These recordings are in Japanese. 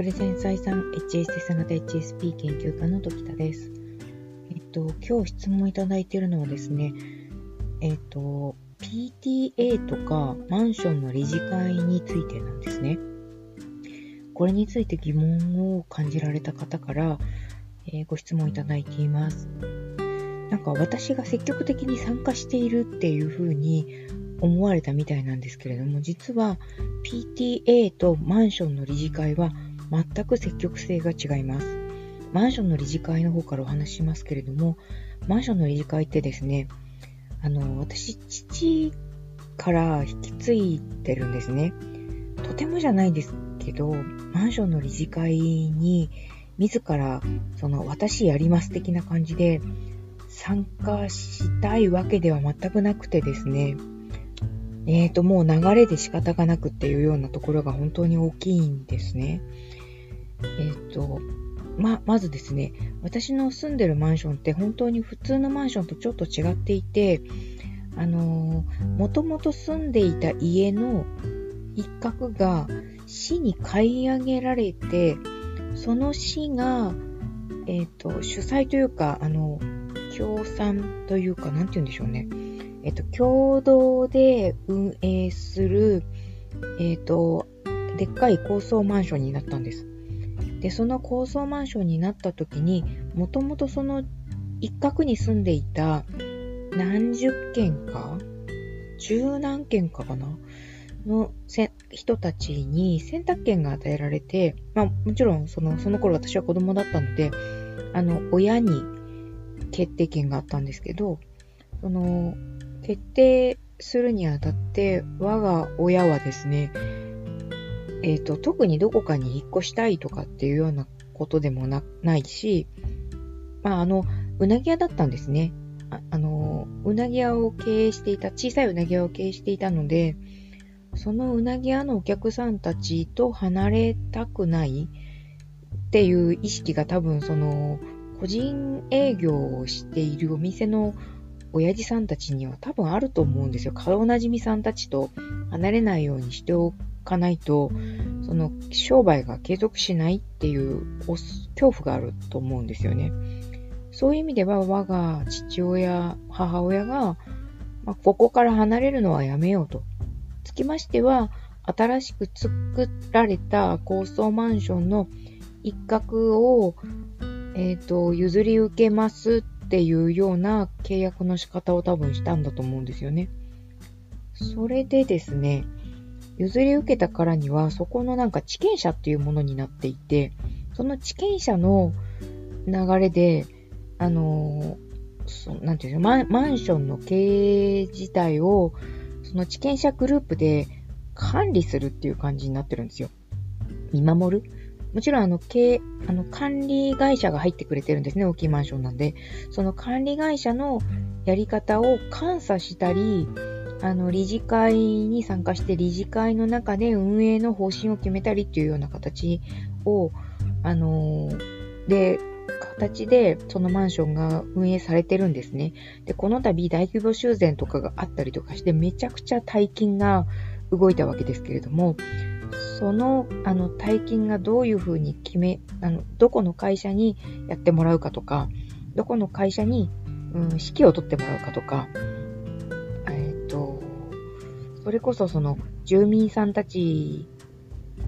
隠れ繊細さん HSS 型 HSP 研究家の時田です。えっと、今日質問いただいているのはですね、えっと、PTA とかマンションの理事会についてなんですね。これについて疑問を感じられた方から、えー、ご質問いただいています。なんか私が積極的に参加しているっていうふうに思われたみたいなんですけれども、実は PTA とマンションの理事会は全く積極性が違います。マンションの理事会の方からお話しますけれども、マンションの理事会ってですね、あの、私、父から引き継いでるんですね。とてもじゃないですけど、マンションの理事会に自ら、その、私やります的な感じで参加したいわけでは全くなくてですね、えーと、もう流れで仕方がなくっていうようなところが本当に大きいんですね。えっ、ー、と、ま、まずですね、私の住んでるマンションって本当に普通のマンションとちょっと違っていて、あのー、もともと住んでいた家の一角が市に買い上げられて、その市が、えっ、ー、と、主催というか、あの、協賛というか、なんて言うんでしょうね。えっと、共同で運営する、えっと、でっかい高層マンションになったんです。で、その高層マンションになった時に、もともとその一角に住んでいた何十件か十何件かかなの人たちに選択権が与えられて、まあもちろんその、その頃私は子供だったので、あの、親に決定権があったんですけど、その、決定するにあたって、我が親はですね、えっ、ー、と、特にどこかに引っ越したいとかっていうようなことでもなないし、まあ、あの、うなぎ屋だったんですね。ああの、うなぎ屋を経営していた、小さいうなぎ屋を経営していたので、そのうなぎ屋のお客さんたちと離れたくないっていう意識が多分その、個人営業をしているお店の親父さんたちには多分あると思うんですよ。顔なじみさんたちと離れないようにしておかないと、その商売が継続しないっていう恐怖があると思うんですよね。そういう意味では我が父親、母親が、まあ、ここから離れるのはやめようと。つきましては、新しく作られた高層マンションの一角を、えっ、ー、と、譲り受けますっていうような契約の仕方を多分したんだと思うんですよね。それでですね、譲り受けたからには、そこのなんか地権者っていうものになっていて、その地権者の流れで、あのそなんていうのマ、マンションの経営自体を、その地権者グループで管理するっていう感じになってるんですよ。見守る？もちろん、あの、経、あの、管理会社が入ってくれてるんですね、大きいマンションなんで。その管理会社のやり方を監査したり、あの、理事会に参加して理事会の中で運営の方針を決めたりっていうような形を、あので、形でそのマンションが運営されてるんですね。で、この度大規模修繕とかがあったりとかしてめちゃくちゃ大金が動いたわけですけれども、その、あの、大金がどういうふうに決め、あの、どこの会社にやってもらうかとか、どこの会社に、うん、指揮を取ってもらうかとか、それこそその、住民さんたち、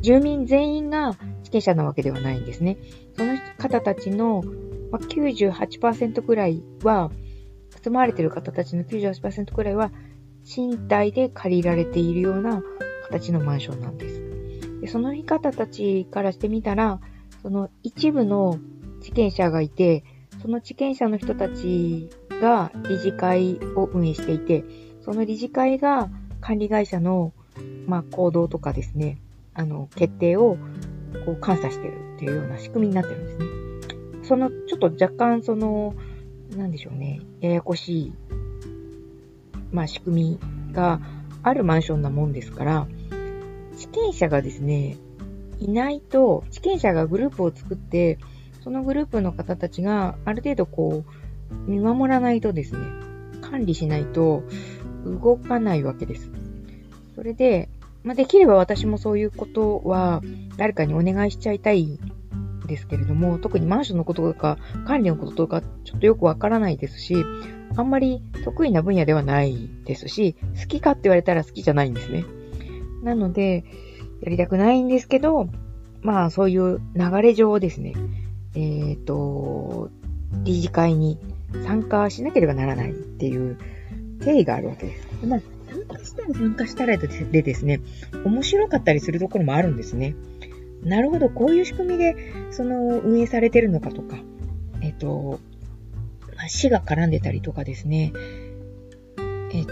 住民全員が地権者なわけではないんですね。その方たちの、98%くらいは、住まわれている方たちの98%くらいは、賃貸で借りられているような形のマンションなんです。でその方たちからしてみたら、その一部の地権者がいて、その地権者の人たちが理事会を運営していて、その理事会が管理会社の、まあ、行動とかですね、あの、決定をこう監査してるっていうような仕組みになってるんですね。その、ちょっと若干その、なんでしょうね、ややこしい、まあ、仕組みがあるマンションなもんですから、地権者がですね、いないと、地権者がグループを作って、そのグループの方たちがある程度こう、見守らないとですね、管理しないと動かないわけです。それで、まあ、できれば私もそういうことは誰かにお願いしちゃいたいんですけれども、特にマンションのこととか管理のこととかちょっとよくわからないですし、あんまり得意な分野ではないですし、好きかって言われたら好きじゃないんですね。なので、やりたくないんですけど、まあそういう流れ上ですね、えっ、ー、と、理事会に参加しなければならないっていう経緯があるわけです。まあ、参加したら参加したらでですね、面白かったりするところもあるんですね。なるほど、こういう仕組みで、その、運営されてるのかとか、えっ、と、まあ、市が絡んでたりとかですね、え、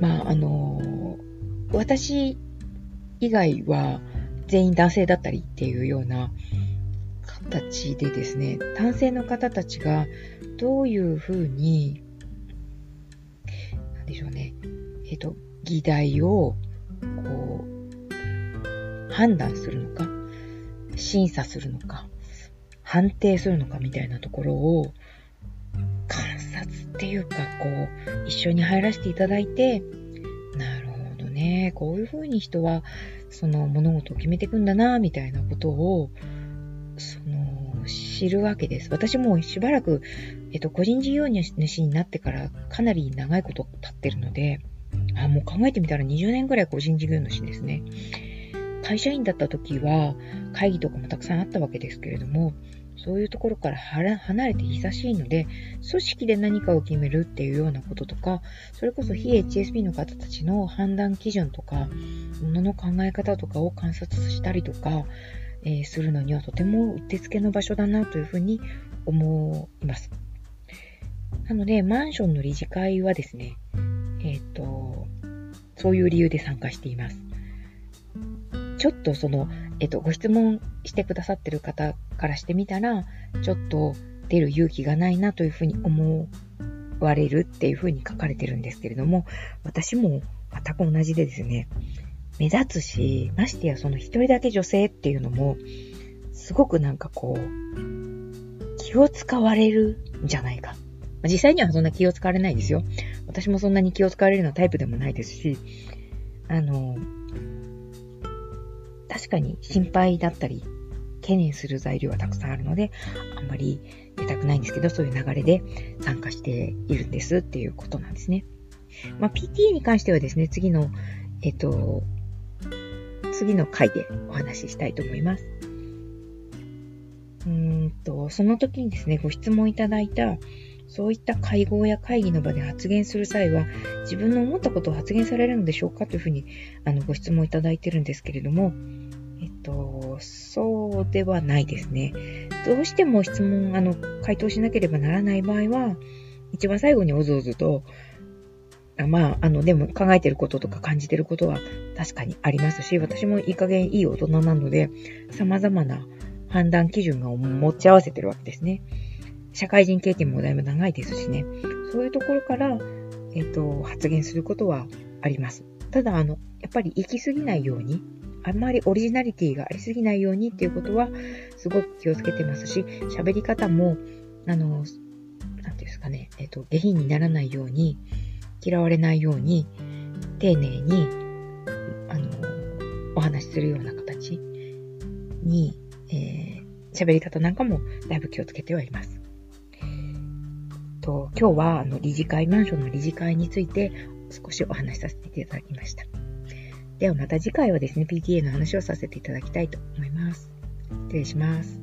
まあ、あの、私以外は全員男性だったりっていうような形でですね、男性の方たちがどういうふうに、でしょうね、えっ、と、議題を、こう、判断するのか、審査するのか、判定するのかみたいなところを、観察っていうか、こう、一緒に入らせていただいて、なるほどね、こういうふうに人は、その物事を決めていくんだな、みたいなことを、その、知るわけです。私もしばらく、えっと、個人事業主になってからかなり長いこと経ってるので、あ、もう考えてみたら20年ぐらい個人事業主ですね。会社員だった時は会議とかもたくさんあったわけですけれども、そういうところから離れて久しいので、組織で何かを決めるっていうようなこととか、それこそ非 HSP の方たちの判断基準とか、ものの考え方とかを観察したりとか、え、するのにはとてもうってつけの場所だなというふうに思います。なので、マンションの理事会はですね、えっ、と、そういう理由で参加しています。ちょっとその、えっ、と、ご質問してくださってる方からしてみたら、ちょっと出る勇気がないなというふうに思われるっていうふうに書かれてるんですけれども、私も全く同じでですね、目立つし、ましてやその一人だけ女性っていうのも、すごくなんかこう、気を使われるんじゃないか。実際にはそんな気を使われないですよ。私もそんなに気を使われるようなタイプでもないですし、あの、確かに心配だったり、懸念する材料はたくさんあるので、あんまり出たくないんですけど、そういう流れで参加しているんですっていうことなんですね。まあ、PTA に関してはですね、次の、えっと、次の回でお話ししたいと思います。うんと、その時にですね、ご質問いただいた、そういった会合や会議の場で発言する際は、自分の思ったことを発言されるのでしょうかというふうに、あの、ご質問いただいてるんですけれども、えっと、そうではないですね。どうしても質問、あの、回答しなければならない場合は、一番最後におずおずと、まあ、あの、でも考えてることとか感じてることは確かにありますし、私もいい加減いい大人なので、様々な判断基準を持ち合わせてるわけですね。社会人経験もだいぶ長いですしね、そういうところから、えっ、ー、と、発言することはあります。ただ、あの、やっぱり行き過ぎないように、あんまりオリジナリティがありすぎないようにっていうことは、すごく気をつけてますし、喋り方も、あの、なんていうんですかね、えっ、ー、と、下品にならないように、嫌われないように丁寧にあのお話しするような形に、えー、喋り方なんかもだいぶ気をつけてはいます。と今日はあの理事会マンションの理事会について少しお話しさせていただきました。ではまた次回はですね、PTA の話をさせていただきたいと思います。失礼します。